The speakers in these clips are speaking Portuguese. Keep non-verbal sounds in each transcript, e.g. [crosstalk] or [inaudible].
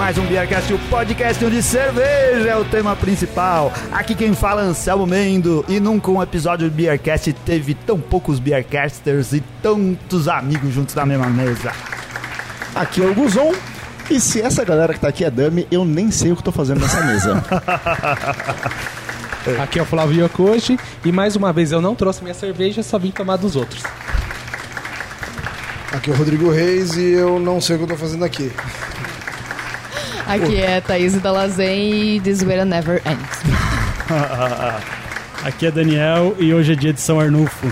Mais um Beercast, o podcast onde cerveja é o tema principal. Aqui quem fala é Anselmo Mendo e nunca um episódio do Beercast teve tão poucos Beercasters e tantos amigos juntos na mesma mesa. Aqui é o Guzon. E se essa galera que tá aqui é dummy, eu nem sei o que tô fazendo nessa mesa. [laughs] Aqui é o Flávio Yokoshi e mais uma vez eu não trouxe minha cerveja, só vim tomar dos outros. Aqui é o Rodrigo Reis e eu não sei o que eu tô fazendo aqui. Aqui é Thaís Dalazen e This Will Never Ends. [laughs] Aqui é Daniel e hoje é dia de São Arnulfo.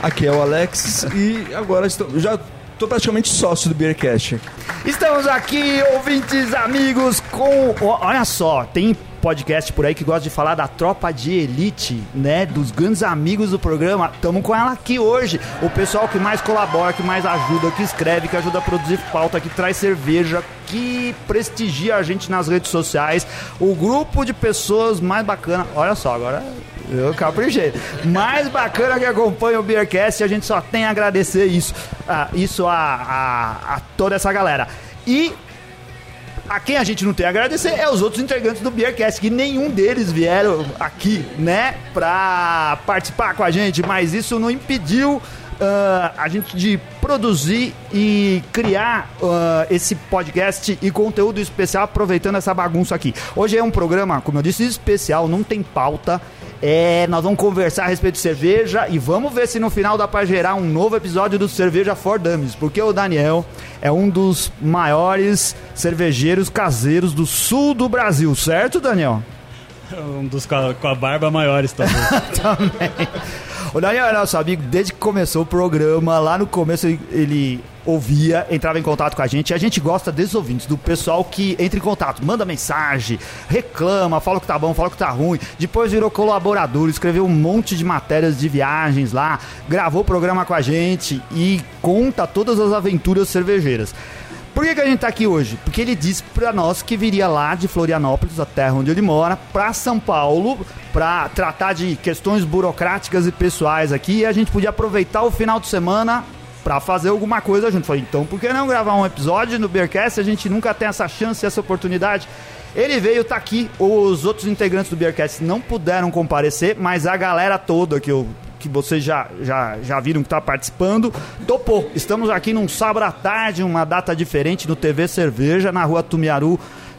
Aqui é o Alex e agora estou, já tô praticamente sócio do Beercast. Estamos aqui, ouvintes, amigos, com. Olha só, tem podcast por aí que gosta de falar da tropa de elite, né? Dos grandes amigos do programa. Estamos com ela aqui hoje. O pessoal que mais colabora, que mais ajuda, que escreve, que ajuda a produzir pauta, que traz cerveja, que prestigia a gente nas redes sociais. O grupo de pessoas mais bacana. Olha só, agora eu caprichei. Mais bacana que acompanha o Beercast, a gente só tem a agradecer isso, ah, isso a, a, a toda essa galera. E a quem a gente não tem a agradecer é os outros integrantes do Beercast, que nenhum deles vieram aqui, né, pra participar com a gente, mas isso não impediu ah, a gente de produzir e criar ah, esse podcast e conteúdo especial aproveitando essa bagunça aqui. Hoje é um programa, como eu disse, especial, não tem pauta. É, nós vamos conversar a respeito de cerveja e vamos ver se no final dá pra gerar um novo episódio do Cerveja for Dummies, porque o Daniel é um dos maiores cervejeiros caseiros do sul do Brasil, certo, Daniel? Um dos com a, com a barba maiores talvez. [laughs] Também. O Daniel é nosso amigo desde que começou o programa. Lá no começo ele ouvia, entrava em contato com a gente. E a gente gosta desses ouvintes, do pessoal que entra em contato, manda mensagem, reclama, fala que tá bom, fala que tá ruim. Depois virou colaborador, escreveu um monte de matérias de viagens lá, gravou o programa com a gente e conta todas as aventuras cervejeiras. Por que, que a gente tá aqui hoje? Porque ele disse pra nós que viria lá de Florianópolis, a terra onde ele mora, pra São Paulo, pra tratar de questões burocráticas e pessoais aqui. E a gente podia aproveitar o final de semana pra fazer alguma coisa junto. Falei, então por que não gravar um episódio no Beercast? A gente nunca tem essa chance, essa oportunidade. Ele veio, tá aqui. Os outros integrantes do Beercast não puderam comparecer, mas a galera toda que eu que vocês já, já, já viram que tá participando, topou. Estamos aqui num sábado à tarde, uma data diferente no TV Cerveja, na rua Tumiaru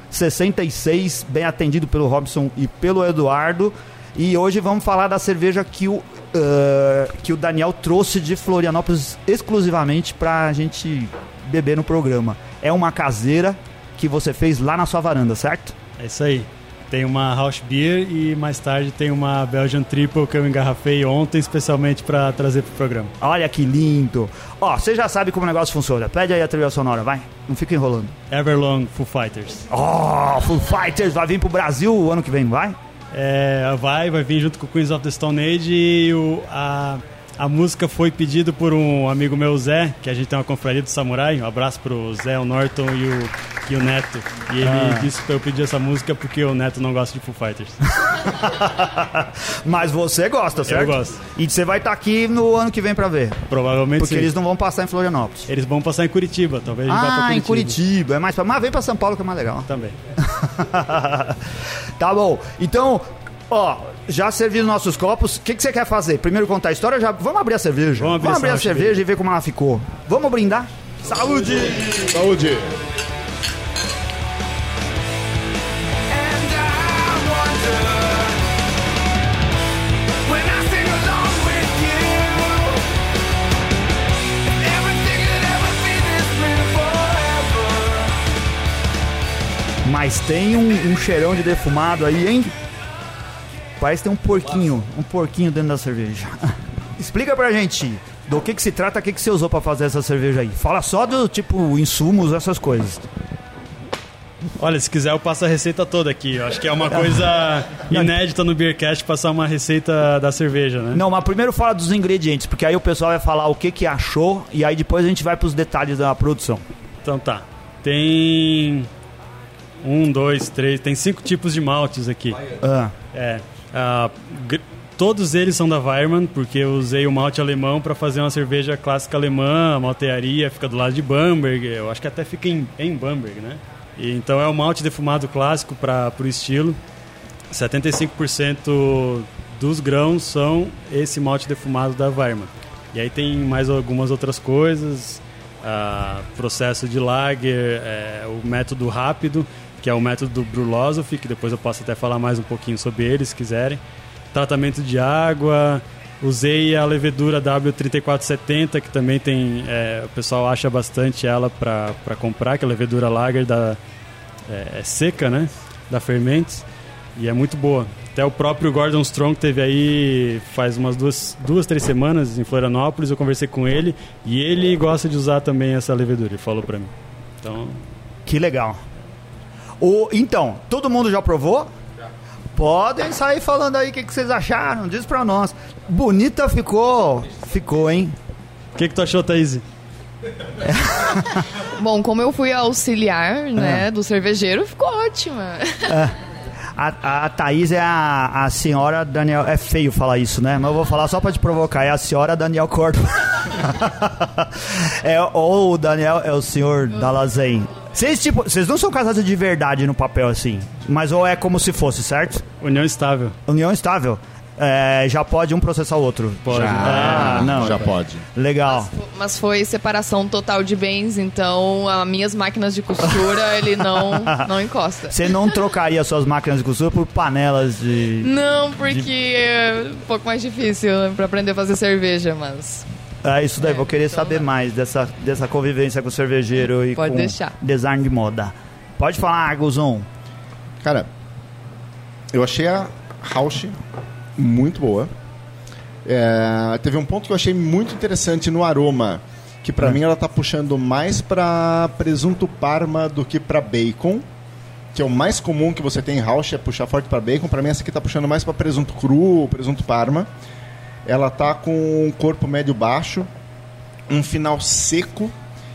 66, bem atendido pelo Robson e pelo Eduardo. E hoje vamos falar da cerveja que o, ah, que o Daniel trouxe de Florianópolis exclusivamente pra gente beber no programa. É uma caseira que você fez lá na sua varanda, certo? É isso aí. Tem uma House Beer e mais tarde tem uma Belgian Triple que eu engarrafei ontem especialmente pra trazer pro programa. Olha que lindo! Ó, você já sabe como o negócio funciona. Pede aí a trilha sonora, vai. Não fica enrolando. Everlong Foo Fighters. Ó, Full Fighters vai vir pro Brasil o ano que vem, vai? É, vai, vai vir junto com o Queens of the Stone Age e o, a, a música foi pedida por um amigo meu, Zé, que a gente tem uma confraria do Samurai. Um abraço pro Zé, o Norton e o, e o Neto. E ele Ah. disse pra eu pedir essa música porque o Neto não gosta de Foo Fighters. [laughs] Mas você gosta, certo? gosto. E você vai estar aqui no ano que vem pra ver. Provavelmente Porque sim. eles não vão passar em Florianópolis. Eles vão passar em Curitiba, talvez Ah, Curitiba. em Curitiba. É mais pra... Mas vem pra São Paulo que é mais legal. Também. [laughs] tá bom. Então, ó, já serviram nossos copos. O que, que você quer fazer? Primeiro contar a história? Já... Vamos abrir a cerveja. Vamos abrir essa a House cerveja e ver como ela ficou. Vamos brindar? Saúde! Saúde! Mas tem um, um cheirão de defumado aí, hein? Parece que tem um porquinho, um porquinho dentro da cerveja. [laughs] Explica pra gente do que que se trata, o que que você usou pra fazer essa cerveja aí. Fala só do tipo insumos, essas coisas. Olha, se quiser eu passo a receita toda aqui. Eu acho que é uma [laughs] coisa inédita no Beercast passar uma receita da cerveja, né? Não, mas primeiro fala dos ingredientes, porque aí o pessoal vai falar o que que achou e aí depois a gente vai pros detalhes da produção. Então tá. Tem um, dois, três, tem cinco tipos de maltes aqui. Ah, É. ah, todos eles são da Weirmann, porque eu usei o malte alemão para fazer uma cerveja clássica alemã, a maltearia fica do lado de Bamberg, eu acho que até fica em, em Bamberg, né? E, então é o malte defumado clássico para o estilo. 75% dos grãos são esse malte defumado da Weirmann. E aí tem mais algumas outras coisas, ah, processo de lager, é, o método rápido, que é o método do Brulosophy, que depois eu posso até falar mais um pouquinho sobre ele, se quiserem. Tratamento de água, usei a levedura W3470, que também tem, é, o pessoal acha bastante ela para comprar, que é a levedura lager da, é, é seca, né, da Fermentes, e é muito boa. Até o próprio Gordon Strong teve aí faz umas duas, duas, três semanas em Florianópolis. Eu conversei com ele e ele gosta de usar também essa levedura. Ele falou pra mim. Então, Que legal. O, então, todo mundo já provou? Podem sair falando aí o que, que vocês acharam. Diz pra nós. Bonita ficou. Ficou, hein? o que, que tu achou, Thaís? [laughs] Bom, como eu fui auxiliar, né, do cervejeiro, ficou ótima. A, a Thaís é a, a senhora Daniel. É feio falar isso, né? Mas eu vou falar só pra te provocar. É a senhora Daniel Cordo. [laughs] é, ou o Daniel é o senhor da Lazen. Vocês, tipo, vocês não são casados de verdade no papel assim, mas ou é como se fosse, certo? União estável. União estável. É, já pode um processar o outro. Pode. Ah, não. Já pode. Legal. Mas foi separação total de bens, então as minhas máquinas de costura [laughs] ele não, não encosta. Você não trocaria suas máquinas de costura por panelas de. Não, porque é um pouco mais difícil pra aprender a fazer cerveja, mas É isso daí, É, vou querer então- saber mais dessa, dessa convivência com o cervejeiro e Pode com deixar. design de moda. Pode falar, Guzon. Cara, eu achei a Rausch muito boa. É, teve um ponto que eu achei muito interessante no aroma, que pra mim ela tá puxando mais pra presunto parma do que pra bacon, que é o mais comum que você tem em Rausch é puxar forte pra bacon. Pra mim essa aqui tá puxando mais pra presunto cru, presunto parma. Ela tá com um corpo médio baixo, um final seco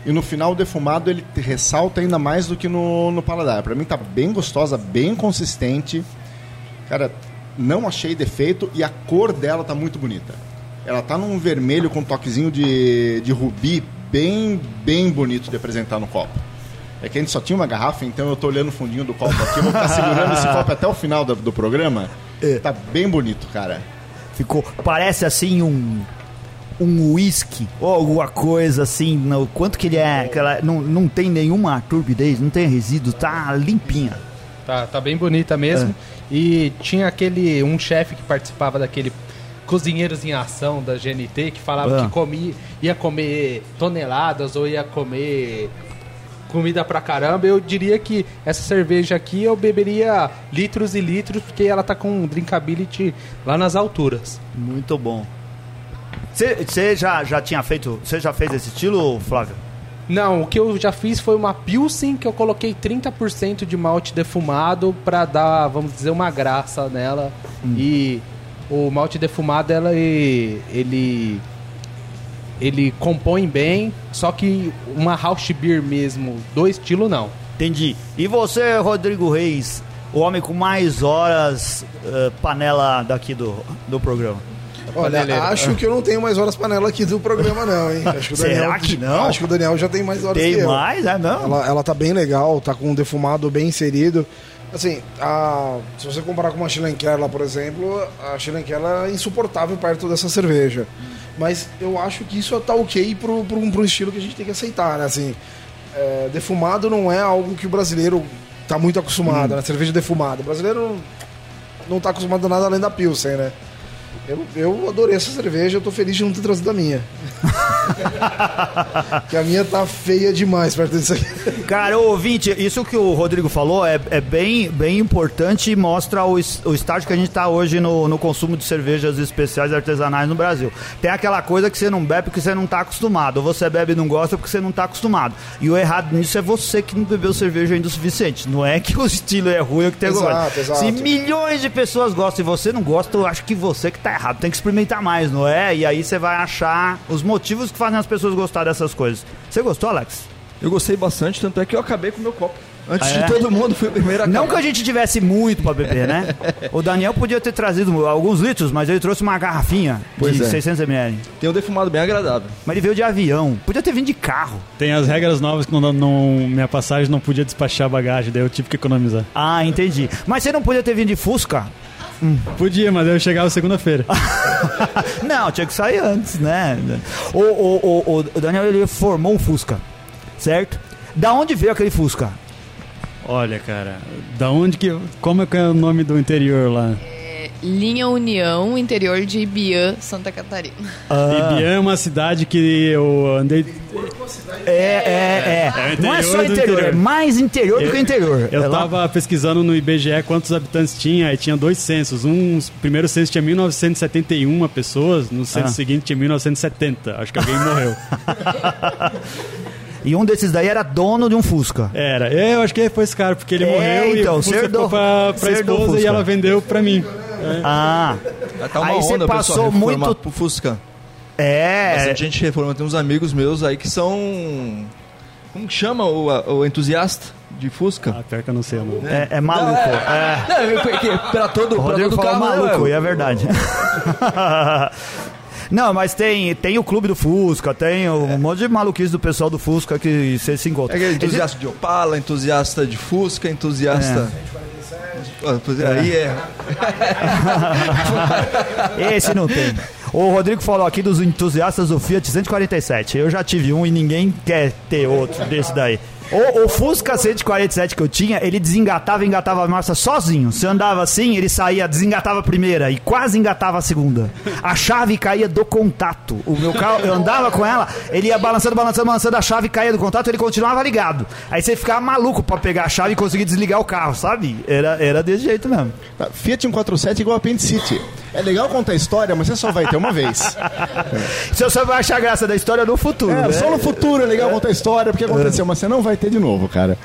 e no final defumado ele ressalta ainda mais do que no, no paladar. Pra mim tá bem gostosa, bem consistente. Cara, não achei defeito e a cor dela tá muito bonita. Ela tá num vermelho com um toquezinho de, de rubi bem, bem bonito de apresentar no copo. É que a gente só tinha uma garrafa, então eu tô olhando o fundinho do copo aqui. Eu vou ficar segurando esse copo até o final do, do programa. Tá bem bonito, cara. Ficou. Parece assim um. Um whisky ou alguma coisa assim. No, quanto que ele é. que ela não, não tem nenhuma turbidez, não tem resíduo, tá limpinha. Tá, tá bem bonita mesmo. E tinha aquele um chefe que participava daquele Cozinheiros em Ação da GNT que falava Ah. que comia, ia comer toneladas ou ia comer comida pra caramba. Eu diria que essa cerveja aqui eu beberia litros e litros porque ela tá com um drinkability lá nas alturas. Muito bom. Você já, já tinha feito. Você já fez esse estilo, Flávio? Não, o que eu já fiz foi uma Pilsen que eu coloquei 30% de malte defumado pra dar, vamos dizer, uma graça nela. E o malte defumado, ela, ele ele compõe bem, só que uma Rausch Beer mesmo, do estilo não. Entendi. E você, Rodrigo Reis, o homem com mais horas eh, panela daqui do, do programa? Olha, Paneleiro. acho que eu não tenho mais horas panela aqui do programa, não, hein? Acho que o Será Daniel, que não? Acho que o Daniel já tem mais horas que Tem eu. mais? É não? Ela, ela tá bem legal, tá com um defumado bem inserido. Assim, a, se você comparar com uma lá, por exemplo, a Schlenker é insuportável perto dessa cerveja. Mas eu acho que isso tá ok pro, pro, pro estilo que a gente tem que aceitar, né? Assim, é, defumado não é algo que o brasileiro tá muito acostumado, né? Cerveja defumada. O brasileiro não, não tá acostumado a nada além da Pilsen, né? Eu, eu adorei essa cerveja, eu tô feliz de não ter trazido a minha. [laughs] que a minha tá feia demais perto disso aqui. Cara, ouvinte, isso que o Rodrigo falou é, é bem, bem importante e mostra o, o estágio que a gente está hoje no, no consumo de cervejas especiais artesanais no Brasil. Tem aquela coisa que você não bebe porque você não está acostumado, ou você bebe e não gosta porque você não está acostumado. E o errado nisso é você que não bebeu cerveja ainda o suficiente. Não é que o estilo é ruim ou que tem exato. Se milhões de pessoas gostam e você não gosta, eu acho que você que tá errado. Tem que experimentar mais, não é? E aí você vai achar os motivos que fazem as pessoas gostar dessas coisas. Você gostou, Alex? Eu gostei bastante, tanto é que eu acabei com o meu copo. Antes É. de todo mundo, fui o primeiro a Não que a gente tivesse muito pra beber, né? [laughs] O Daniel podia ter trazido alguns litros, mas ele trouxe uma garrafinha Pois de é. 600ml. Tem um defumado bem agradável. Mas ele veio de avião. Podia ter vindo de carro. Tem as regras novas que não, não- minha passagem não podia despachar bagagem, daí eu tive que economizar. Ah, entendi. Mas você não podia ter vindo de Fusca? Podia, mas eu chegava segunda-feira. [laughs] Não, tinha que sair antes, né? O, o, o, o Daniel, ele formou um Fusca, certo? Da onde veio aquele Fusca? Olha, cara, da onde que. Como é que é o nome do interior lá? É, Linha União, interior de Ibiã, Santa Catarina. Ibiã é uma cidade que eu andei. É, é, é. É o não é só interior, interior. é mais interior do que interior. Eu É lá- tava pesquisando no IBGE quantos habitantes tinha, e tinha dois censos. Um, o primeiro censo tinha 1971 pessoas, no censo Ah. seguinte tinha 1970. Acho que alguém morreu. [laughs] E um desses daí era dono de um Fusca. Era. Eu acho que foi esse cara, porque ele É, morreu então, e o Fusca você herdou- pra, pra você esposa e Fusca. ela vendeu pra mim. Ah, Tá uma Aí você onda, passou pessoal, muito- Fusca. É. Bastante gente reforma. Tem uns amigos meus aí que são... Como que chama o, o entusiasta de Fusca? Ah, pior que eu não sei nome. É, é maluco. É. Não, eu- que- pra todo, O pra Rodrigo todo falou carro, maluco, meu? e é verdade. [laughs] Não, mas tem, tem o clube do Fusca, tem um monte de maluquice do pessoal do Fusca que você se encontra. É é entusiasta de Opala, entusiasta de Fusca, entusiasta... Ah, é, Aí é. [laughs] Esse não tem. O Rodrigo falou aqui dos entusiastas do Fiat 147. Eu já tive um e ninguém quer ter outro desse daí. O, o Fusca 147 que eu tinha, ele desengatava e engatava a marcha sozinho. Se eu andava assim, ele saía, desengatava a primeira e quase engatava a segunda. A chave caía do contato. O meu carro, eu andava com ela, ele ia balançando, balançando, balançando, a chave caía do contato, ele continuava ligado. Aí você ficava maluco pra pegar a chave e conseguir desligar o carro, sabe? Era, era desse jeito mesmo. Fiat 147 igual apendicite. É legal contar a história, mas você só vai ter uma vez. Você só vai achar graça da história no futuro. É, né? só no futuro é legal contar a história, porque aconteceu, mas você não vai ter de novo, cara.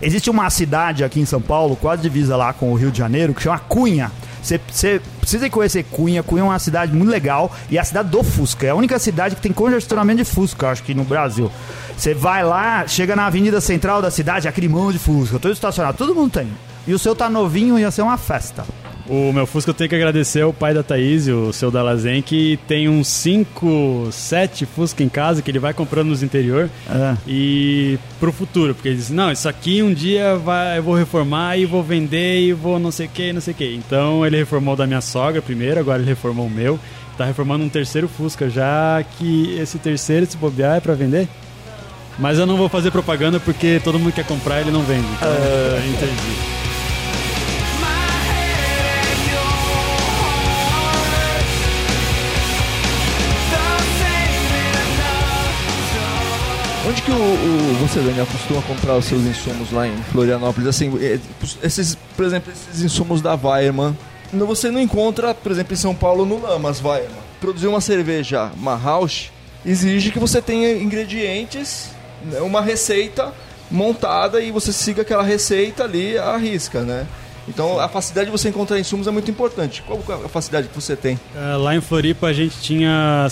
Existe uma cidade aqui em São Paulo, quase divisa lá com o Rio de Janeiro, que chama Cunha. Você precisa ir conhecer Cunha. Cunha é uma cidade muito legal e é a cidade do Fusca. É a única cidade que tem congestionamento de Fusca, acho que no Brasil. Você vai lá, chega na avenida central da cidade, aquele monte de Fusca, todo estacionado, todo mundo tem. E o seu tá novinho, ia ser uma festa. O meu Fusca eu tenho que agradecer ao pai da Thaís, o seu Dalazen, que tem uns 5, 7 Fusca em casa que ele vai comprando nos interior É. e pro futuro, porque ele diz, não, isso aqui um dia vai, eu vou reformar e vou vender e vou não sei o que, não sei o que. Então ele reformou da minha sogra primeiro, agora ele reformou o meu, tá reformando um terceiro Fusca já que esse terceiro, se bobear, é pra vender. Mas eu não vou fazer propaganda porque todo mundo quer comprar ele não vende. Então, entendi. Você, Daniel, costuma comprar os seus insumos lá em Florianópolis? Assim, é, esses, por exemplo, esses insumos da Weirman, você não encontra, por exemplo, em São Paulo, no Lamas Weirman. Produzir uma cerveja, uma house, exige que você tenha ingredientes, né, uma receita montada e você siga aquela receita ali à risca, né? Então a facilidade de você encontrar insumos é muito importante. Qual a facilidade que você tem? É, Lá em Floripa a gente tinha.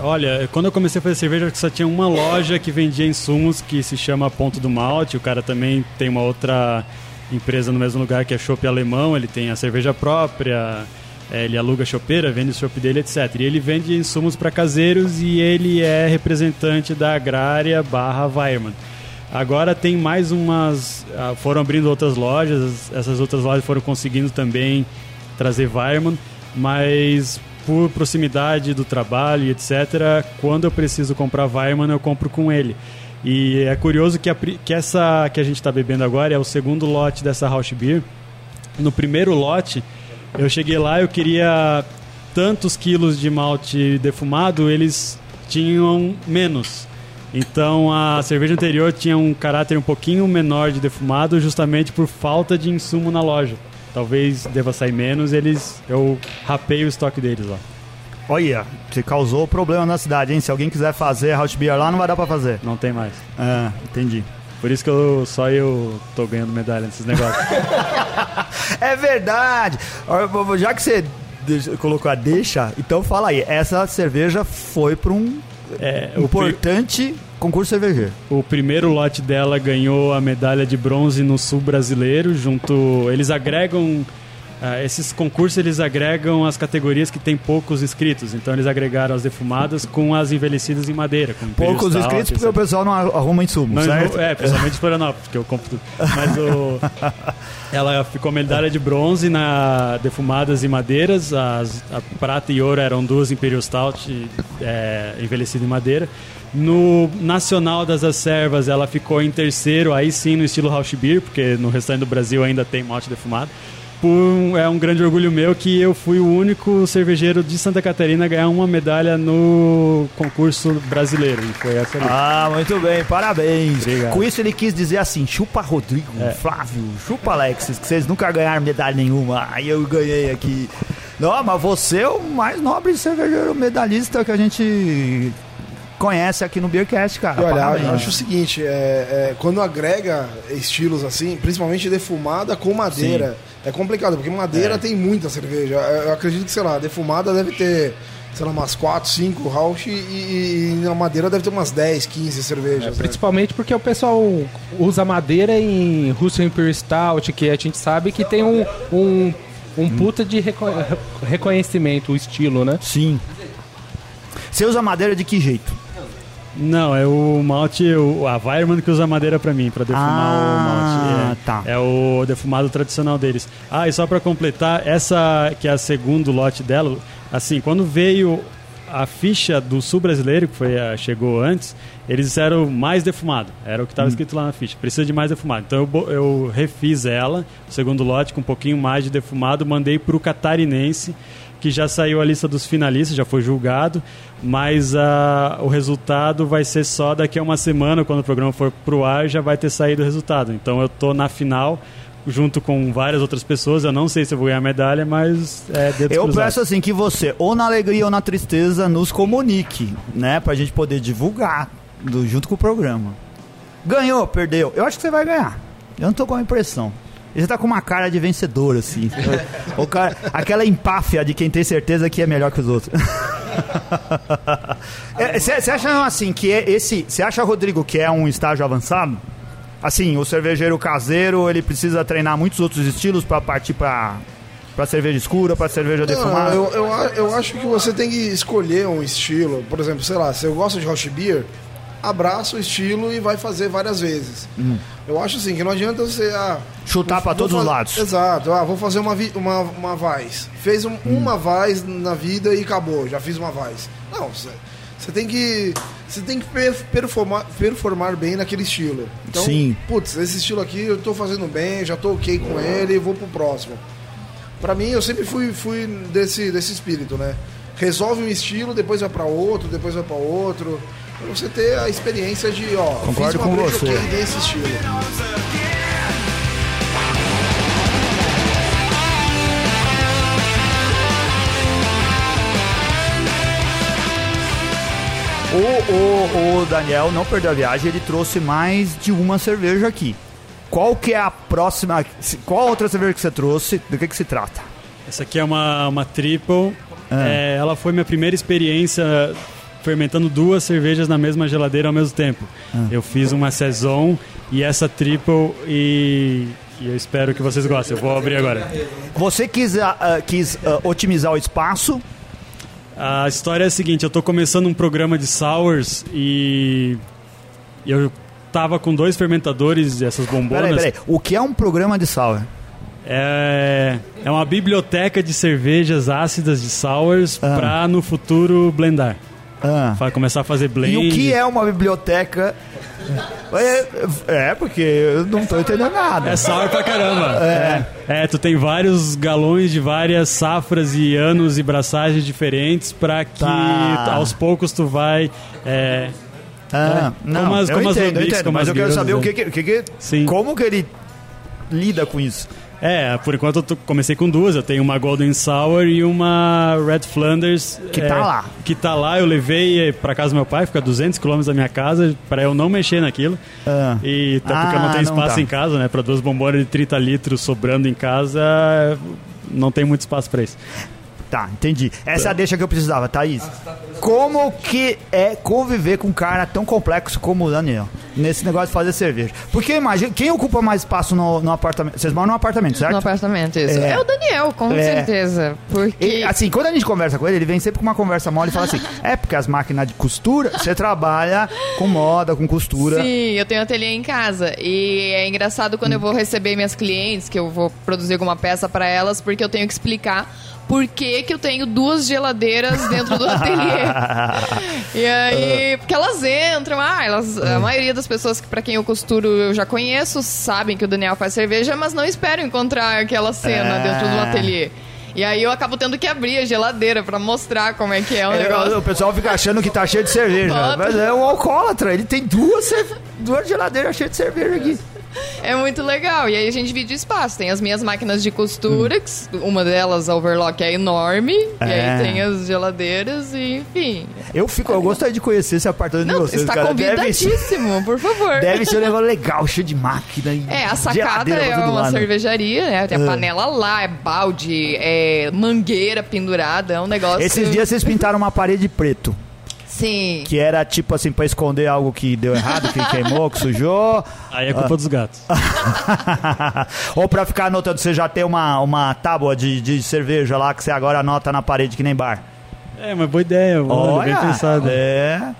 Olha, quando eu comecei a fazer cerveja, só tinha uma loja que vendia insumos que se chama Ponto do Malte. O cara também tem uma outra empresa no mesmo lugar que é Chopp Alemão. Ele tem a cerveja própria, é, ele aluga chopeira, vende o chopp dele, etc. E ele vende insumos para caseiros e ele é representante da Agrária barra Weirman. Agora tem mais umas. ah, Foram abrindo outras lojas, essas outras lojas foram conseguindo também trazer Weirman, mas por proximidade do trabalho etc., quando eu preciso comprar Weirman, eu compro com ele. E é curioso que, a, que essa que a gente está bebendo agora é o segundo lote dessa Rausch Beer. No primeiro lote, eu cheguei lá, eu queria tantos quilos de malte defumado, eles tinham menos. Então a cerveja anterior tinha um caráter um pouquinho menor de defumado, justamente por falta de insumo na loja. Talvez deva sair menos, eles eu rapei o estoque deles lá. Olha, você causou problema na cidade, hein? Se alguém quiser fazer house beer lá, não vai dar pra fazer. Não tem mais. Ah, entendi. Por isso que eu, só eu tô ganhando medalha nesses negócios. [laughs] É verdade! Já que você colocou a deixa, então fala aí. Essa cerveja foi para um É, importante concurso cervejeiro. O primeiro lote dela ganhou a medalha de bronze no Sul Brasileiro, junto. Eles agregam. ah, esses concursos eles agregam as categorias que tem poucos inscritos. Então eles agregaram as defumadas com as envelhecidas em madeira. Poucos Stout, inscritos porque etc. o pessoal não arruma insumo, Não, certo? não- é, principalmente Florianópolis, que eu compro tudo. Mas o, [laughs] ela ficou medalha de bronze na defumadas e madeiras. As, a prata e ouro eram duas Imperial Stout é, envelhecida em madeira. No Nacional das Acervas, ela ficou em terceiro, aí sim no estilo Rausch Beer, porque no restante do Brasil ainda tem malte defumado. Um- é um grande orgulho meu que eu fui o único cervejeiro de Santa Catarina a ganhar uma medalha no concurso brasileiro. E foi essa ali. Ah, muito bem, parabéns. Obrigado. Com isso ele quis dizer assim: chupa Rodrigo, É. Flávio, chupa Alexis, que vocês nunca ganharam medalha nenhuma. Aí eu ganhei aqui. Não, mas você é o mais nobre cervejeiro medalhista que a gente conhece aqui no Beercast, cara. E olha, Parabéns. eu acho o seguinte, é, é, quando agrega estilos assim, principalmente defumada com madeira, é complicado, porque madeira É. tem muita cerveja. Eu acredito que, sei lá, defumada deve ter, sei lá, umas 4, 5 Rausch e, e, e na madeira deve ter umas 10, 15 cervejas. né? Principalmente porque o pessoal usa madeira em Russian Imperial Stout, que a gente sabe que tem um, um, um puta de reco- reconhecimento, o estilo, né? Sim. Você usa madeira de que jeito? Não, é o malte, o, a Weirman que usa madeira pra mim, pra defumar Ah, o malte. É, tá. é o defumado tradicional deles. Ah, e só pra completar, essa que é a segundo lote dela, assim, quando veio a ficha do sul brasileiro, que foi a, chegou antes, eles disseram mais defumado. Era o que Hum. estava escrito lá na ficha. Precisa de mais defumado. Então eu, eu refiz ela, o segundo lote, com um pouquinho mais de defumado, mandei pro catarinense, que já saiu a lista dos finalistas, já foi julgado, mas ah, o resultado vai ser só daqui a uma semana, quando o programa for pro ar, já vai ter saído o resultado. Então eu tô na final junto com várias outras pessoas. Eu não sei se eu vou ganhar medalha, mas é dedos Eu cruzados. peço assim que você, ou na alegria ou na tristeza, nos comunique, né? Pra gente poder divulgar do- junto com o programa. Ganhou, perdeu. Eu acho que você vai ganhar. Eu não tô com a impressão. Você tá com uma cara de vencedor, assim. o cara, aquela empáfia de quem tem certeza que é melhor que os outros. [laughs] Você acha assim que é esse. Você acha, Rodrigo, que é um estágio avançado? Assim, o cervejeiro caseiro ele precisa treinar muitos outros estilos pra partir pra, pra cerveja escura, pra cerveja Não, defumada. eu, eu, a- eu acho que você tem que escolher um estilo. Por exemplo, sei lá, se eu gosto de Rausch Beer, abraça o estilo e vai fazer várias vezes. Eu acho assim, que não adianta você... Ah, Chutar vou todos os lados. Exato. Ah, vou fazer uma, vi- uma, uma Vaz. Fez um- uma Vaz na vida e acabou. Já fiz uma Vaz. Não, você tem que... Você tem que per- performar, performar bem naquele estilo. Então, Sim. putz, esse estilo aqui eu tô fazendo bem, já tô ok com ele e vou pro próximo. Pra mim, eu sempre fui, fui desse, desse espírito, né? Resolve um estilo, depois vai pra outro, depois vai pra outro. Pra você ter a experiência de, ó, Concordo fiz uma com você. desse estilo. O, o, o Daniel não perdeu a viagem, ele trouxe mais de uma cerveja aqui. Qual que é a próxima? Qual outra cerveja que você trouxe? Do que que se trata? Essa aqui é uma, uma triple. Ah. É, ela foi minha primeira experiência fermentando duas cervejas na mesma geladeira ao mesmo tempo. Ah. Eu fiz uma saison e essa triple e, e eu espero que vocês gostem. Eu vou abrir agora. Você quis, ah, quis ah, otimizar o espaço. A história é a seguinte, eu tô começando um programa de sours e eu tava com dois fermentadores dessas bombonas. Peraí, peraí. O que é um programa de sour? É, é uma biblioteca de cervejas ácidas de sours Ah. pra no futuro blendar. Ah. Fa- Começar a fazer blend. E o que é uma biblioteca? É, é, porque eu não tô entendendo nada. É sour pra caramba. É. é, tu tem vários galões de várias safras e anos e braçagens diferentes pra que Tá. aos poucos tu vai. é, Ah, É, não, como as- eu como as entendo, eu entendo, mas as eu quero saber o né? que, que, que, que como que ele lida com isso. É, por enquanto eu comecei com duas. Eu tenho uma Golden Sour e uma Red Flanders. Que é, tá lá. Que tá lá. Eu levei pra casa do meu pai, fica a 200 km da minha casa, pra eu não mexer naquilo. Ah. E até porque eu não Ah, tenho não espaço dá. em casa, né? Pra duas bombonas de 30 litros sobrando em casa, não tem muito espaço pra isso. Tá, entendi. Essa é a deixa que eu precisava, Thaís. Como que é conviver com um cara tão complexo como o Daniel? Nesse negócio de fazer cerveja. Porque imagina, quem ocupa mais espaço no, no apartamento? Vocês moram num apartamento, certo? No apartamento, isso. É. É, o Daniel, com É. certeza. Porque. E, assim, quando a gente conversa com ele, ele vem sempre com uma conversa mole e fala assim: é porque as máquinas de costura, você trabalha com moda, com costura. Sim, eu tenho ateliê em casa. E é engraçado quando eu vou receber minhas clientes, que eu vou produzir alguma peça para elas, porque eu tenho que explicar por que, que eu tenho duas geladeiras dentro do ateliê. [laughs] e aí, porque elas entram, ah, elas, a maioria das pessoas que para quem eu costuro eu já conheço, sabem que o Daniel faz cerveja, mas não esperam encontrar aquela cena É. dentro do ateliê. E aí eu acabo tendo que abrir a geladeira para mostrar como é que é o É, negócio. o pessoal fica achando que tá cheio de cerveja. Mas é um alcoólatra. Ele tem duas, duas geladeiras cheias de cerveja aqui. É muito legal. E aí a gente divide espaço. Tem as minhas máquinas de costura, s- uma delas, a overlock, é enorme. E É. aí tem as geladeiras e, enfim. Eu fico, eu gostaria de conhecer esse apartamento de Não, vocês, está cara. Deve convidadíssimo, por favor. deve ser um negócio legal, cheio de máquina. E É, a sacada é uma lado. cervejaria, né? Tem a É. panela lá, é balde, é mangueira pendurada, é um negócio... Esses dias vocês pintaram uma parede preto. Sim. Que era tipo assim, pra esconder algo que deu errado, que [laughs] queimou, que sujou. Aí é culpa dos gatos. [laughs] Ou pra ficar anotando, você já tem uma, uma tábua de, de cerveja lá que você agora anota na parede que nem bar. É, mas boa ideia, olha, bem pensado. É.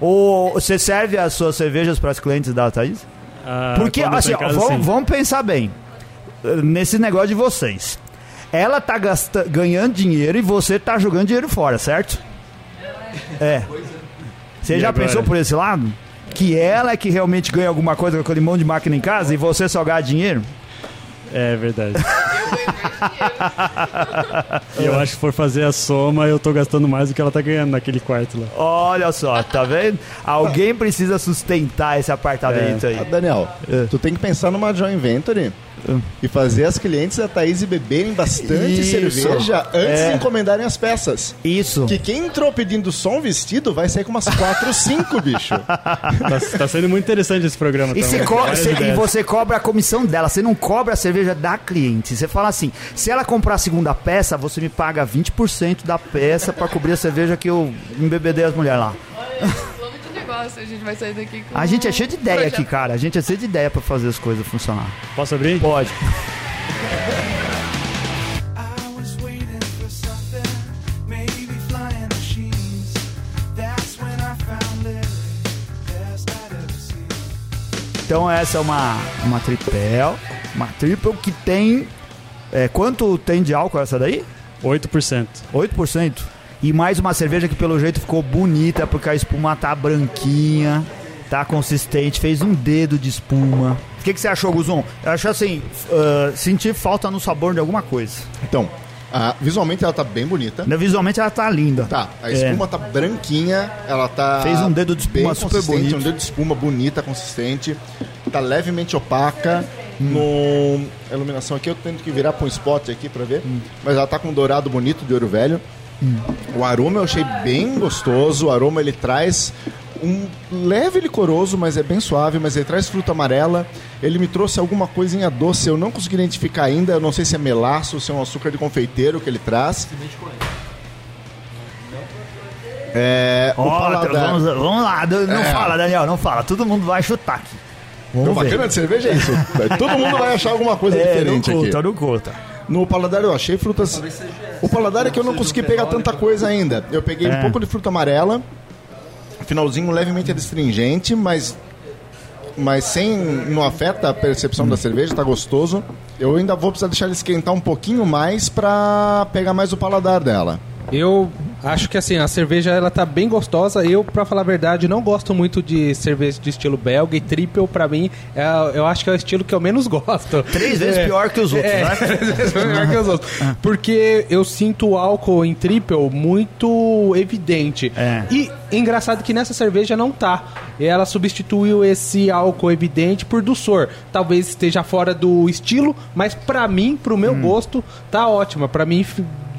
Ou você serve as suas cervejas para os clientes da Thaís? Ah, Porque, assim, ó, vamos, vamos pensar bem. Nesse negócio de vocês. Ela tá gasta- ganhando dinheiro e você tá jogando dinheiro fora, certo? É. Você E já agora? pensou por esse lado? Que ela é que realmente ganha alguma coisa com aquele monte de máquina em casa e você só ganha dinheiro? É verdade. E eu acho que for fazer a soma, eu tô gastando mais do que ela tá ganhando naquele quarto lá. Olha só, tá vendo? Alguém precisa sustentar esse apartamento aí. Ah, Daniel, É. tu tem que pensar numa joint venture e fazer as clientes da Thaís beberem bastante Isso. cerveja antes É. de encomendarem as peças. Isso. Que quem entrou pedindo só um vestido vai sair com umas 4 ou 5, bicho. [laughs] Tá, tá sendo muito interessante esse programa. E, tá? você co- e você cobra a comissão dela, você não cobra a cerveja da cliente. Você fala assim: se ela comprar a segunda peça, você me paga 20% da peça pra cobrir a cerveja que eu embebedei as mulheres lá. [laughs] Negócio, a gente vai sair daqui com... A gente é cheio de ideia projeto. aqui, cara. A gente é cheio de ideia pra fazer as coisas funcionar. Posso abrir? Pode. Então essa é uma, uma tripel. Uma triple que tem. é, quanto tem de álcool essa daí? 8%. 8%. E mais uma cerveja que pelo jeito ficou bonita, porque a espuma tá branquinha, tá consistente, fez um dedo de espuma. O que, que você achou, Guzon? Eu acho assim, uh, senti falta no sabor de alguma coisa. Então, ah, visualmente ela tá bem bonita. Visualmente ela tá linda. Tá, a É. espuma tá branquinha, ela tá. Fez um dedo de espuma super bonito. Um dedo de espuma bonita, consistente. Tá levemente opaca. Hum. No. A iluminação aqui eu tenho que virar pra um spot aqui pra ver. Hum. Mas ela tá com um dourado bonito de ouro velho. O aroma eu achei bem gostoso. O aroma ele traz um leve licoroso, mas é bem suave. Mas ele traz fruta amarela. Ele me trouxe alguma coisinha doce. Eu não consegui identificar ainda. Eu não sei se é melaço, se é um açúcar de confeiteiro que ele traz. É, o Ó, paladar. vamos, vamos lá, não É. fala, Daniel, não fala. Todo mundo vai chutar aqui. Vamos ver. bacana de cerveja é isso. Todo mundo vai achar alguma coisa [laughs] É, diferente não aqui. não conta. No paladar eu achei frutas. O paladar é que eu não consegui pegar tanta coisa ainda. Eu peguei É. um pouco de fruta amarela, finalzinho levemente astringente, mas mas sem não afeta a percepção da cerveja, tá gostoso. Eu ainda vou precisar deixar ele esquentar um pouquinho mais pra pegar mais o paladar dela. Eu acho que assim, a cerveja ela tá bem gostosa. Eu, pra falar a verdade, não gosto muito de cerveja de estilo belga e triple pra mim, é, eu acho que é o estilo que eu menos [laughs] gosto. Três vezes É. pior que os outros, É, né? [laughs] três vezes pior que os outros. Porque eu sinto o álcool em triple muito evidente. É. E engraçado que nessa cerveja não tá. Ela substituiu esse álcool evidente por doçor. Talvez esteja fora do estilo, mas pra mim, pro Hum. meu gosto, tá ótima. Pra mim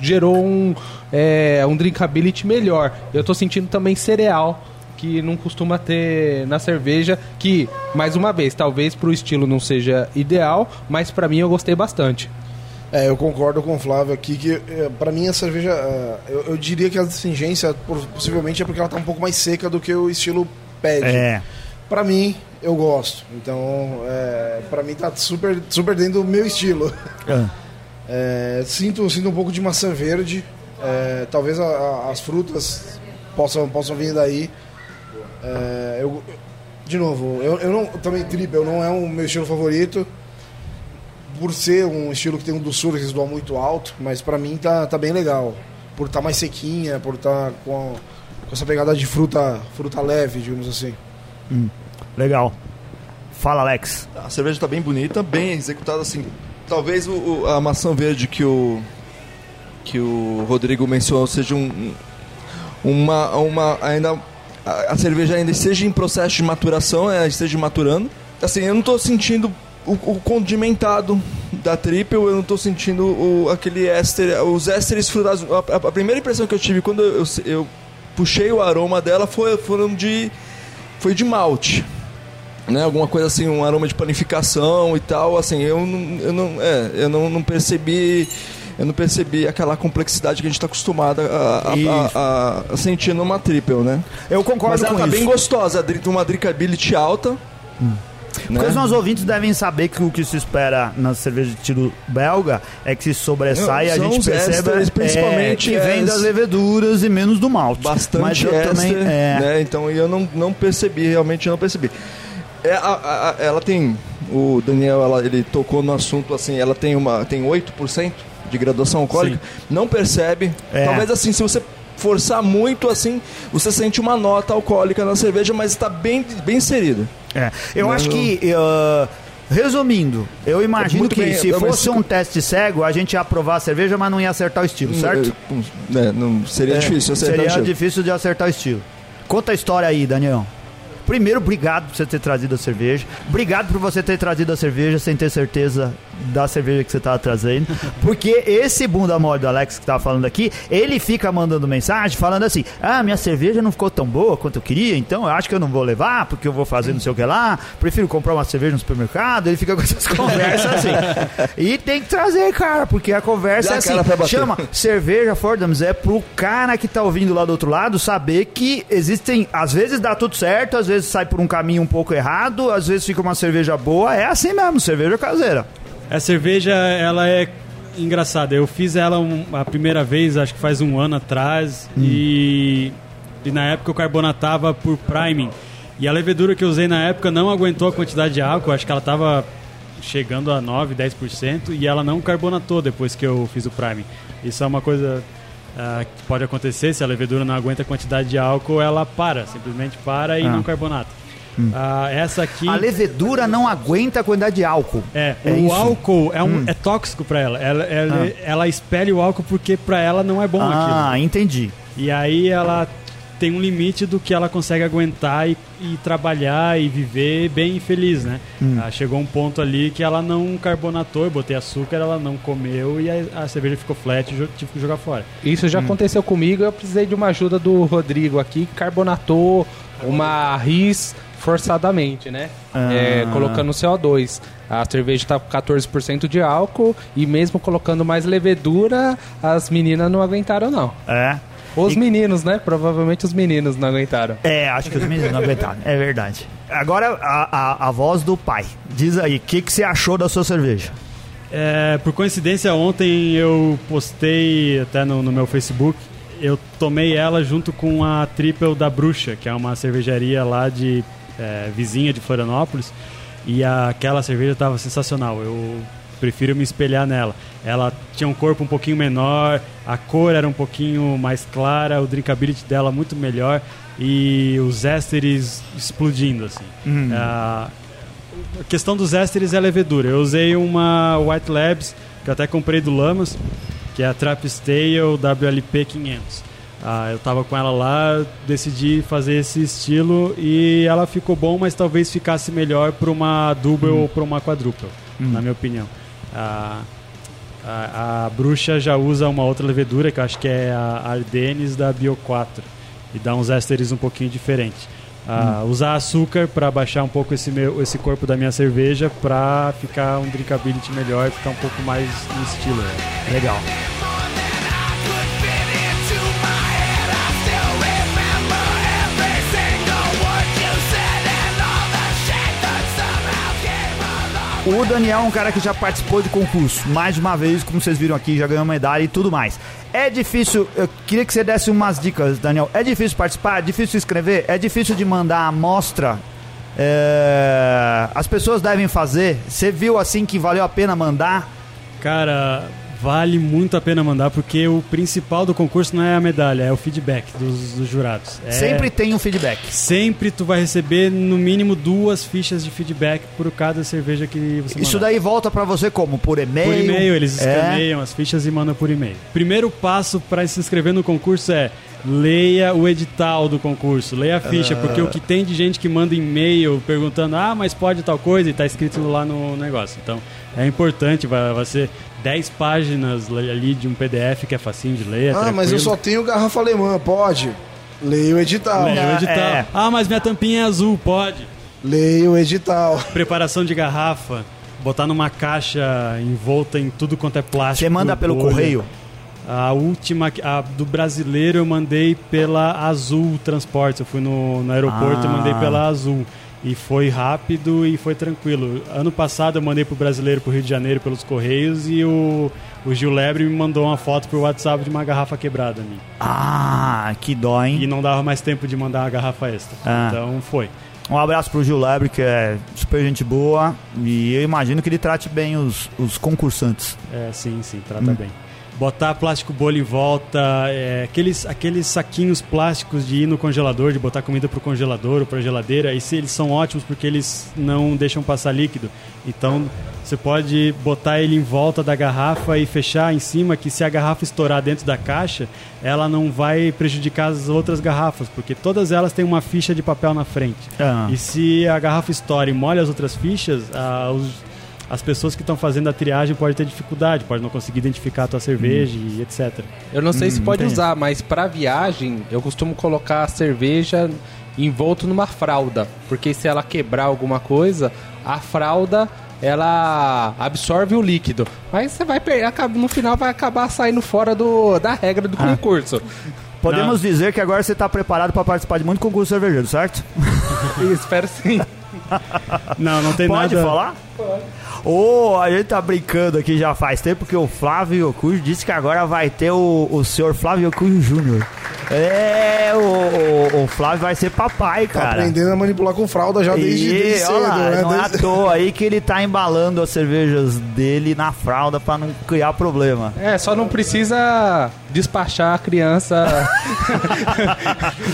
gerou um, é, um drinkability melhor. Eu tô sentindo também cereal. Que não costuma ter na cerveja, que, mais uma vez, talvez pro estilo não seja ideal, mas pra mim eu gostei bastante. É, eu concordo com o Flávio aqui que é, pra mim a cerveja, é, eu, eu diria que a distingência possivelmente é porque ela tá um pouco mais seca do que o estilo pede. É. Pra mim, eu gosto. Então, é, para mim tá super, super dentro do meu estilo. Ah. [laughs] É, sinto, sinto um pouco de maçã verde. É, talvez a- a- as frutas possam, possam vir daí. É, eu, de novo, eu, eu não, também triple não é o meu estilo favorito. Por ser um estilo que tem um doçura residual muito alto, mas pra mim tá, tá bem legal. Por estar mais sequinha, por estar com, com essa pegada de fruta, fruta leve, digamos assim. Legal. Fala, Alex. A cerveja tá bem bonita, bem executada assim. Talvez o, a maçã verde que o que o Rodrigo mencionou seja um, um- uma uma ainda a, a cerveja ainda esteja em processo de maturação, ela esteja maturando. Assim, eu não tô sentindo o, o condimentado da triple, eu não tô sentindo o, aquele éster, os ésteres frutados. A, a- a primeira impressão que eu tive quando eu, eu, eu puxei o aroma dela foi foram de foi de malte né, alguma coisa assim, um aroma de panificação e tal, assim, eu não, eu não, é, eu não, não percebi, eu não percebi aquela complexidade que a gente está acostumado a, a- a- a- sentir numa triple, né? Eu concordo Mas ela com tá isso. bem gostosa, uma drinkability alta. Né? Porque os nossos ouvintes devem saber que o que se espera na cerveja de tiro belga é que se sobressai a gente os perceba ésteres, principalmente, é, que vem das leveduras e menos do malte. bastante Mas eu também é, né? Então eu não, não percebi, realmente não percebi. É, a- a- ela tem, o Daniel, ela- ele tocou no assunto assim, ela tem uma tem 8% de graduação alcoólica, não percebe. É. Talvez assim, se você forçar muito assim, você sente uma nota alcoólica na cerveja, mas está bem bem inserida. é. Eu Não, acho que uh, Resumindo, eu imagino que bem, se fosse um teste cego, a gente ia provar a cerveja, mas não ia acertar o estilo, certo? É, não, seria É, difícil acertar o Seria difícil de acertar o estilo. Conta a história aí, Daniel. Primeiro, obrigado por você ter trazido a cerveja. Obrigado por você ter trazido a cerveja sem ter certeza da cerveja que você estava trazendo. [laughs] Porque esse bunda mole do Alex que tava falando aqui, ele fica mandando mensagem falando assim: Ah, minha cerveja não ficou tão boa quanto eu queria, então eu acho que eu não vou levar, porque eu vou fazer não sei o que lá. Prefiro comprar uma cerveja no supermercado. Ele fica [laughs] com essas [laughs] conversas assim. E tem que trazer, cara, porque a conversa é assim: chama cerveja Fordhams é pro cara que tá ouvindo lá do outro lado saber que existem, às vezes dá tudo certo, às vezes sai por um caminho um pouco errado, às vezes fica uma cerveja boa, é assim mesmo, cerveja caseira. A cerveja, ela é engraçada. Eu fiz ela um- a primeira vez, acho que faz um ano atrás, e, e na época eu carbonatava por priming. E a levedura que eu usei na época não aguentou a quantidade de álcool, acho que ela estava chegando a 9, 10%, e ela não carbonatou depois que eu fiz o priming. Isso é uma coisa ah, que pode acontecer, se a levedura não aguenta a quantidade de álcool, ela para, simplesmente para e Ah. não carbonata. Ah, essa aqui... A levedura não aguenta a quantidade de álcool. É, É o isso? álcool é, um, é tóxico pra ela. Ela, ela, Ah. ela espelha o álcool porque pra ela não é bom ah, aquilo. entendi. E aí ela tem um limite do que ela consegue aguentar e, e trabalhar e viver bem feliz, né? Hum. Ah, chegou um ponto ali que ela não carbonatou, eu botei açúcar, ela não comeu e a, a cerveja ficou flat e tive que jogar fora. Isso já aconteceu comigo, eu precisei de uma ajuda do Rodrigo aqui, que carbonatou uma RIS forçadamente, né? Ah. É, colocando CO2. A cerveja tá com 14% de álcool e mesmo colocando mais levedura, as meninas não aguentaram não. É. Os E- meninos, né? Provavelmente os meninos não aguentaram. É, acho que os meninos não aguentaram. É verdade. Agora, a, a, a voz do pai. Diz aí, o que, que você achou da sua cerveja? É, por coincidência, ontem eu postei até no, no meu Facebook. Eu tomei ela junto com a Triple da Bruxa, que é uma cervejaria lá de é, vizinha de Florianópolis. E aquela cerveja estava sensacional. Eu prefiro me espelhar nela. Ela tinha um corpo um pouquinho menor, a cor era um pouquinho mais clara, o drinkability dela muito melhor e os ésteres explodindo assim. Ah, a questão dos ésteres é a levedura. Eu usei uma White Labs, que eu até comprei do Lamas, que é a Trappist Tale WLP 500. Ah, eu tava com ela lá, decidi fazer esse estilo e ela ficou bom, mas talvez ficasse melhor para uma double ou para uma quadruple, na minha opinião. Ah, a, a bruxa já usa uma outra levedura, que eu acho que é a Ardennes da Bio 4, e dá uns ésteres um pouquinho diferentes. a usar açúcar para baixar um pouco esse, meu, esse corpo da minha cerveja para ficar um drinkability melhor, ficar um pouco mais no estilo. né? Legal. O Daniel é um cara que já participou de concurso mais de uma vez, como vocês viram aqui, já ganhou medalha e tudo mais. É difícil, eu queria que você desse umas dicas, Daniel. É difícil participar? É difícil escrever? É difícil de mandar a amostra? É, As pessoas devem fazer? Você viu assim que valeu a pena mandar? Cara, vale muito a pena mandar porque o principal do concurso não é a medalha, é o feedback dos, dos jurados. É- Sempre tem um feedback. Sempre tu vai receber no mínimo duas fichas de feedback por cada cerveja que você Isso mandar. daí volta pra você como? Por e-mail? Por e-mail, eles É. escaneiam as fichas e mandam por e-mail. Primeiro passo para se inscrever no concurso é leia o edital do concurso, leia a ficha, Ah. porque o que tem de gente que manda e-mail perguntando, ah, mas pode tal coisa, e tá escrito lá no negócio. Então, é importante, vai, vai ser 10 páginas ali de um PDF que é facinho de ler. Ah, mas eu tranquilo. só tenho garrafa alemã, pode? Leia o edital. Leia o edital. É. Ah, mas minha tampinha é azul, pode. Leia o edital. Preparação de garrafa, botar numa caixa envolta em tudo quanto é plástico. Você manda pelo bolha. correio? A última, a do brasileiro, eu mandei pela Azul Transportes. Eu fui no, no aeroporto e Ah. mandei pela Azul. E foi rápido e foi tranquilo. Ano passado eu mandei pro brasileiro pro Rio de Janeiro pelos Correios e o, o Gil Lebre me mandou uma foto pro WhatsApp de uma garrafa quebrada minha. Ah, que dó, hein? E não dava mais tempo de mandar uma garrafa extra. Ah. Então foi. Um abraço pro Gil Lebre, que é super gente boa. E eu imagino que ele trate bem os, os concursantes. É, sim, sim, trata Hum. bem. Botar plástico bolha em volta, é, aqueles, aqueles saquinhos plásticos de ir no congelador, de botar comida pro congelador ou pra geladeira, e se eles são ótimos porque eles não deixam passar líquido. Então você pode botar ele em volta da garrafa e fechar em cima, que se a garrafa estourar dentro da caixa, ela não vai prejudicar as outras garrafas, porque todas elas têm uma ficha de papel na frente. Ah. E se a garrafa estoura e molha as outras fichas, ah, os- as pessoas que estão fazendo a triagem podem ter dificuldade, podem não conseguir identificar a tua cerveja e etc. Eu não sei se pode entendi. usar, mas pra viagem eu costumo colocar a cerveja envolto numa fralda, porque se ela quebrar alguma coisa, a fralda ela absorve o líquido. Mas você vai perder, no final vai acabar saindo fora do, da regra do concurso. Podemos dizer que agora você está preparado para participar de muito concurso cervejeiro, certo? [laughs] Espero sim. [laughs] Não, não tem Pode nada. falar? Ô, a gente tá brincando aqui já faz tempo que o Flávio Cujo disse que agora vai ter o, o senhor Flávio Cujo Júnior. É, o, o, o Flávio vai ser papai, Tá cara. aprendendo a manipular com fralda já desde, E, desde cedo, lá, né? não é à Desde- toa aí que ele tá embalando as cervejas dele na fralda pra não criar problema. É, só não precisa despachar a criança [laughs]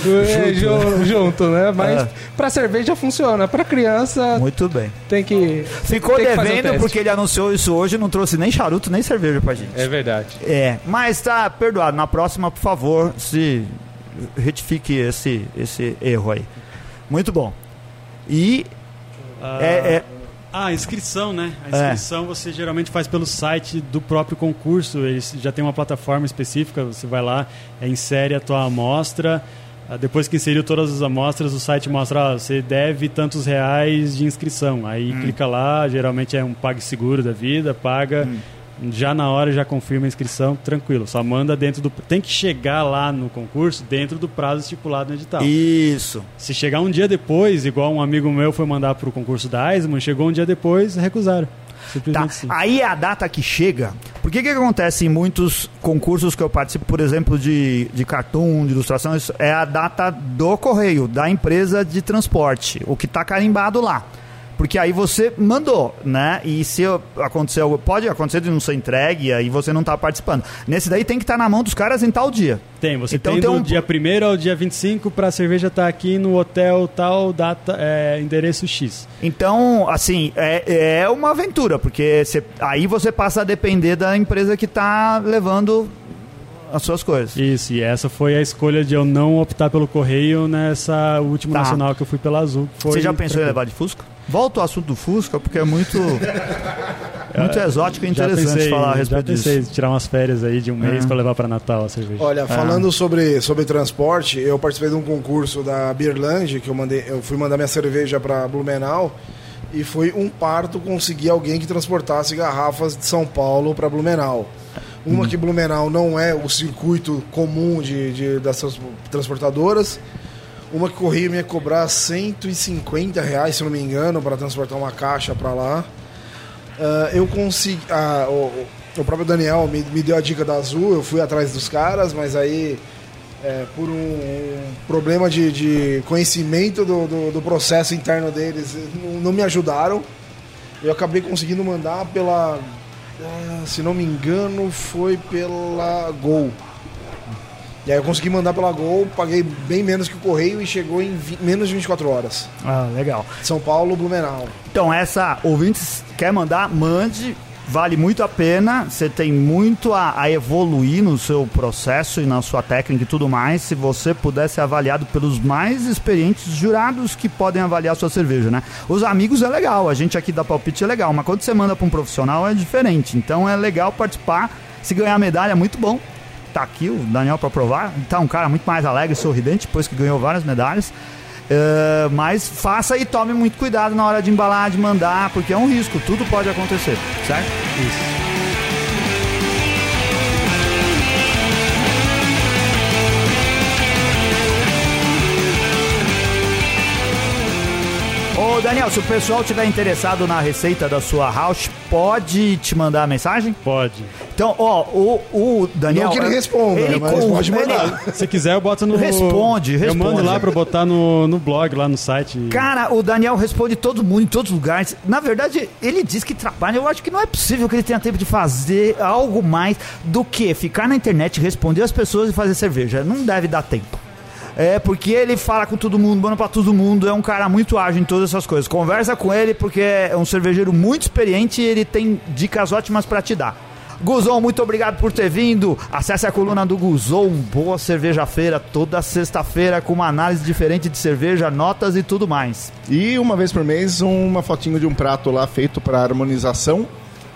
É, ju- junto, né? Mas É. pra cerveja funciona, pra criança Muito bem. tem que. Ficou tem que fazer o devendo teste. porque ele anunciou isso hoje e não trouxe nem charuto nem cerveja pra gente. É verdade. É, mas tá perdoado. Na próxima, por favor, se retifique esse, esse erro aí. Muito bom. E Ah, é, é- Ah, inscrição, né? A É. inscrição você geralmente faz pelo site do próprio concurso. Eles já tem uma plataforma específica, você vai lá, é, insere a tua amostra. Ah, Depois que inseriu todas as amostras, o site mostra, ó, você deve tantos reais de inscrição. Aí Hum. clica lá, geralmente é um PagSeguro da vida, paga. Hum. Já na hora já confirma a inscrição, tranquilo. Só manda dentro do. Tem que chegar lá no concurso dentro do prazo estipulado no edital. isso. Se chegar um dia depois, igual um amigo meu foi mandar pro concurso da Eisman, chegou um dia depois, recusaram. Tá. Assim. Aí é a data que chega. Por que que acontece em muitos concursos que eu participo, por exemplo, de, de cartoon, de ilustração, isso é a data do correio, da empresa de transporte, o que tá carimbado lá. Porque aí você mandou, né? E se aconteceu, pode acontecer de não ser entregue e aí você não tá participando. Nesse daí tem que estar na mão dos caras em tal dia. Tem, você Então tem tem do um- dia 1 ao dia 25 pra cerveja estar aqui no hotel tal, data, é, endereço X. Então, assim, é, é uma aventura, porque você- aí você passa a depender da empresa que tá levando as suas coisas. Isso, e essa foi a escolha de eu não optar pelo correio nessa última Tá. nacional que eu fui pela Azul. Você já pensou em levar de Fusca? Volta ao assunto do Fusca, porque é muito. [laughs] Muito exótico e interessante já pensei, falar a já respeito pensei disso. em tirar umas férias aí de um mês É. pra levar pra Natal a cerveja. Olha, falando sobre, sobre transporte, eu participei de um concurso da Beerland, que eu, mandei, eu fui mandar minha cerveja para Blumenau, e foi um parto conseguir alguém que transportasse garrafas de São Paulo para Blumenau. Uma que Blumenau não é o circuito comum de, de- dessas transportadoras. Uma que corria me ia cobrar 150 reais, se não me engano, para transportar uma caixa para lá. Ah, eu consegui. ah, o, o próprio Daniel me, me deu a dica da Azul, eu fui atrás dos caras, mas aí, é, por um, um problema de, de conhecimento do, do, do processo interno deles, não, não me ajudaram. Eu acabei conseguindo mandar pela. ah, se não me engano, foi pela Gol. E aí eu consegui mandar pela Gol, paguei bem menos que o correio e chegou em menos de 24 horas. Ah, legal. São Paulo, Blumenau. Então, essa ouvintes quer mandar, mande. Vale muito a pena. Você tem muito a, a evoluir no seu processo e na sua técnica e tudo mais. Se você puder ser avaliado pelos mais experientes jurados que podem avaliar a sua cerveja, né? Os amigos é legal, a gente aqui da Palpite é legal, mas quando você manda para um profissional é diferente. Então é legal participar. Se ganhar medalha, muito bom. Tá aqui o Daniel para provar. Tá um cara muito mais alegre e sorridente depois que ganhou várias medalhas. É, mas faça e tome muito cuidado na hora de embalar, de mandar, porque é um risco, tudo pode acontecer, certo? Isso. Ô Daniel, se o pessoal tiver interessado na receita da sua house, pode te mandar a mensagem? Pode. Então, ó, o, o Daniel. Não que ele responda, mas com- pode mandar. Se quiser, eu boto no. Responde, Eu mando responde. lá pra botar no, no blog, lá no site. Cara, o Daniel responde todo mundo em todos os lugares. Na verdade, ele diz que trabalha. Eu acho que não é possível que ele tenha tempo de fazer algo mais do que ficar na internet, responder as pessoas e fazer cerveja. Não deve dar tempo. É porque ele fala com todo mundo, manda pra todo mundo, é um cara muito ágil em todas essas coisas. Conversa com ele porque é um cervejeiro muito experiente e ele tem dicas ótimas pra te dar. Guzon, muito obrigado por ter vindo. Acesse a coluna do Guzon, boa cerveja feira, toda sexta-feira com uma análise diferente de cerveja, notas e tudo mais. E uma vez por mês, uma fotinho de um prato lá feito para harmonização,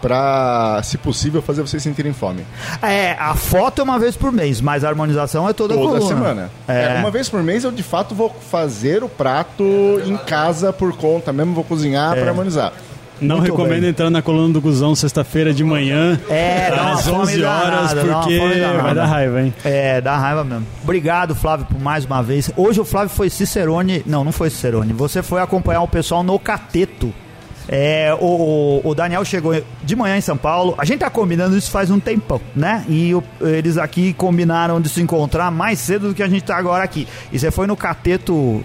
para, se possível, fazer vocês sentirem fome. É, a foto é uma vez por mês, mas a harmonização é toda, Toda coluna. semana. É. É, uma vez por mês eu de fato vou fazer o prato em casa por conta mesmo, vou cozinhar É. para harmonizar. Não Muito recomendo bem. entrar na coluna do Guzão sexta-feira de manhã. É, às fome 11 horas, danada, porque danada. vai dar raiva, hein? É, dá raiva mesmo. Obrigado, Flávio, por mais uma vez. Hoje o Flávio foi Cicerone. Não, não foi Cicerone. Você foi acompanhar o pessoal no Cateto. É, o, o- Daniel chegou de manhã em São Paulo. A gente tá combinando isso faz um tempão, né? E o- eles aqui combinaram de se encontrar mais cedo do que a gente tá agora aqui. E você foi no Cateto uh,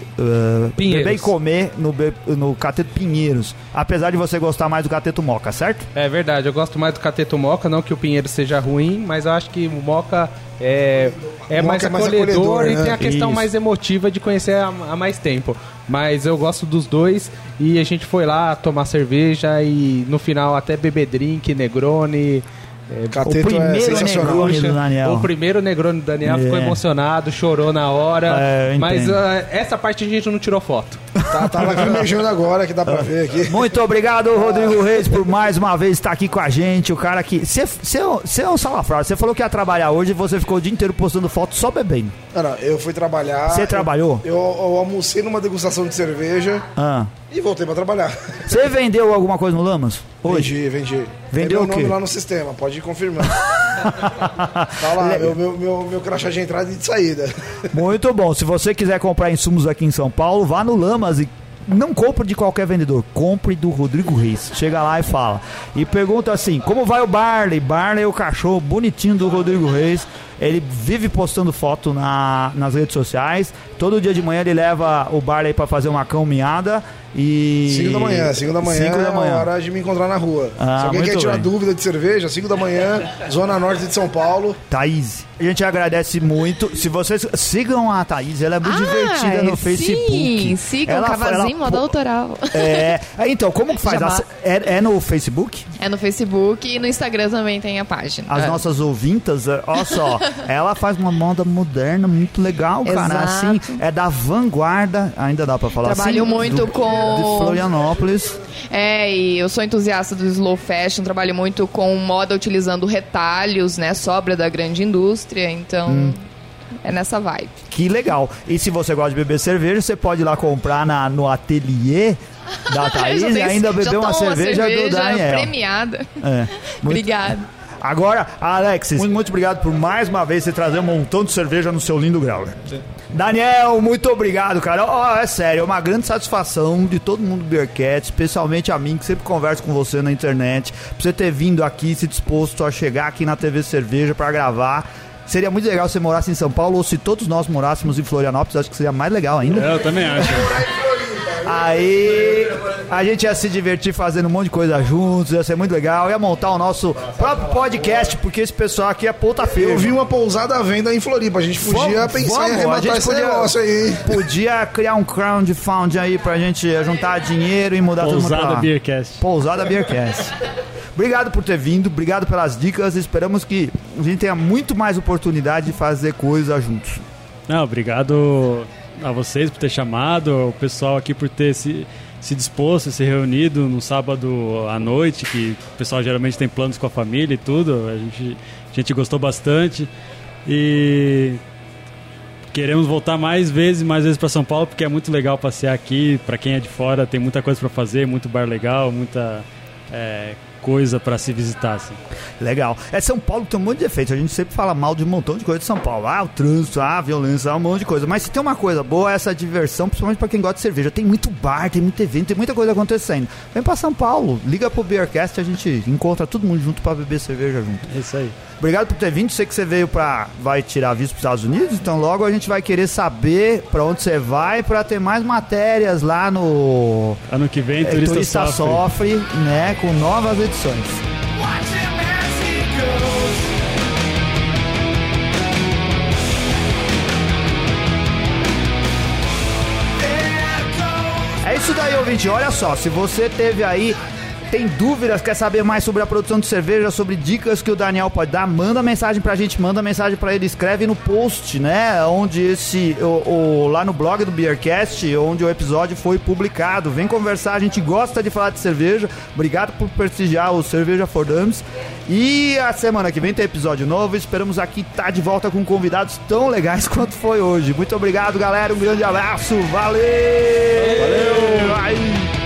Pinheiros. beber e comer no, no Cateto Pinheiros. Apesar de você gostar mais do Cateto Moca, certo? É verdade, eu gosto mais do Cateto Moca, não que o Pinheiro seja ruim, mas eu acho que o Moca é, é mais é mais acolhedor, acolhedor, e né? tem a questão Isso. mais emotiva de conhecer há, há mais tempo. Mas eu gosto dos dois e a gente foi lá tomar cerveja e no final até beber drink, Negroni. É, Cateto o primeiro é sensacional. Negroni do Daniel. O primeiro Negroni do Daniel ficou É. emocionado, chorou na hora. É, eu mas ah, essa parte a gente não tirou foto. Tá, tá lacrimejando agora, que dá pra ver aqui. Muito obrigado, Rodrigo Reis, por mais uma vez estar aqui com a gente. O cara que. Você é um salafrário. Você falou que ia trabalhar hoje e você ficou o dia inteiro postando foto só bebendo. Não, não, eu fui trabalhar. Você eu- trabalhou? Eu, eu almocei numa degustação de cerveja Ah. E voltei pra trabalhar. Você vendeu alguma coisa no Lamas? Hoje? Vendi, vendi. Vendeu Tem o meu nome quê? lá no sistema, pode ir confirmando. [laughs] tá lá, meu, meu, meu, meu crachá de entrada e de saída. Muito bom. Se você quiser comprar insumos aqui em São Paulo, vá no Lamas e não compre de qualquer vendedor, compre do Rodrigo Reis. Chega lá e fala. E pergunta assim: como vai o Barley? Barley é o cachorro bonitinho do Rodrigo Reis. Ele vive postando foto na, nas redes sociais. Todo dia de manhã ele leva o Barley para fazer uma caminhada. E. 5 da manhã, 5 da manhã Cinco da é a manhã. hora de me encontrar na rua. Ah, Se alguém quer tirar bem. dúvida de cerveja, 5 da manhã, Zona Norte de São Paulo. Thaís, a gente agradece muito. Se vocês sigam a Thaís, ela é muito divertida no Facebook. Sim, sigam Ela- Cavazinho ela- Moda Autoral. É, é, então, como que [laughs] faz? É, é no Facebook? É no Facebook e no Instagram também tem a página. As É. nossas ouvintas, é, olha só, [laughs] ela faz uma moda moderna muito legal, cara. Exato. Assim, é da vanguarda, ainda dá pra falar Trabalho assim. muito do- com- De Florianópolis. É, e eu sou entusiasta do slow fashion, trabalho muito com moda utilizando retalhos, né? Sobra da grande indústria, então Hum. é nessa vibe. Que legal. E se você gosta de beber cerveja, você pode ir lá comprar na, no ateliê da [laughs] Thaís e ainda beber uma tomou cerveja, do Daniel. premiada. É. Muito- Obrigada. Agora, Alexis, muito, muito obrigado por mais uma vez você trazer um montão de cerveja no seu lindo grau. Daniel, muito obrigado, cara. Ó, é sério, é uma grande satisfação de todo mundo do Beercat, especialmente a mim, que sempre converso com você na internet, por você ter vindo aqui, se disposto a chegar aqui na TV Cerveja pra gravar. Seria muito legal se você morasse em São Paulo ou se todos nós morássemos em Florianópolis, acho que seria mais legal ainda. Eu também acho. [laughs] Aí a gente ia se divertir fazendo um monte de coisa juntos, ia ser muito legal, ia montar o nosso próprio podcast, porque esse pessoal aqui é puta feio. Eu vi uma pousada à venda em Floripa. A gente podia Vamos, pensar vamos, em a arrematar esse podia- negócio aí, hein? Podia criar um crowdfunding aí pra gente juntar dinheiro e mudar todo mundo pra Pousada. Beercast. Pousada Beercast. Obrigado por ter vindo, obrigado pelas dicas. Esperamos que a gente tenha muito mais oportunidade de fazer coisas juntos. Não, obrigado a vocês por ter chamado, o pessoal aqui por ter se, se disposto, se reunido no sábado à noite, que o pessoal geralmente tem planos com a família e tudo. A gente, a gente gostou bastante e queremos voltar mais vezes, mais vezes para São Paulo, porque é muito legal passear aqui. Para quem é de fora, tem muita coisa para fazer, muito bar legal, muita é, coisa para se visitar. Assim. Legal. É São Paulo tem um monte de defeitos. A gente sempre fala mal de um montão de coisa de São Paulo. Ah, o trânsito, ah, a violência, ah, um monte de coisa. Mas se tem uma coisa boa, é essa diversão, principalmente pra quem gosta de cerveja. Tem muito bar, tem muito evento, tem muita coisa acontecendo. Vem pra São Paulo, liga pro Beercast, a gente encontra todo mundo junto pra beber cerveja junto. É isso aí. Obrigado por ter vindo. Sei que você veio pra. vai tirar visto pros Estados Unidos, então logo a gente vai querer saber pra onde você vai pra ter mais matérias lá no. Ano que vem, É, turista, Turista sofre. sofre, né? Com novas edições. É isso daí, ouvinte. Olha só, se você teve aí. Tem dúvidas, quer saber mais sobre a produção de cerveja, sobre dicas que o Daniel pode dar, manda mensagem pra gente, manda mensagem pra ele, escreve no post, né? Onde esse. O, o- lá no blog do Beercast, onde o episódio foi publicado. Vem conversar, a gente gosta de falar de cerveja. Obrigado por prestigiar o Cerveja for Dummies. E a semana que vem tem episódio novo. Esperamos aqui estar de volta com convidados tão legais [laughs] quanto foi hoje. Muito obrigado, galera. Um grande abraço. Valeu! Valeu! Ai.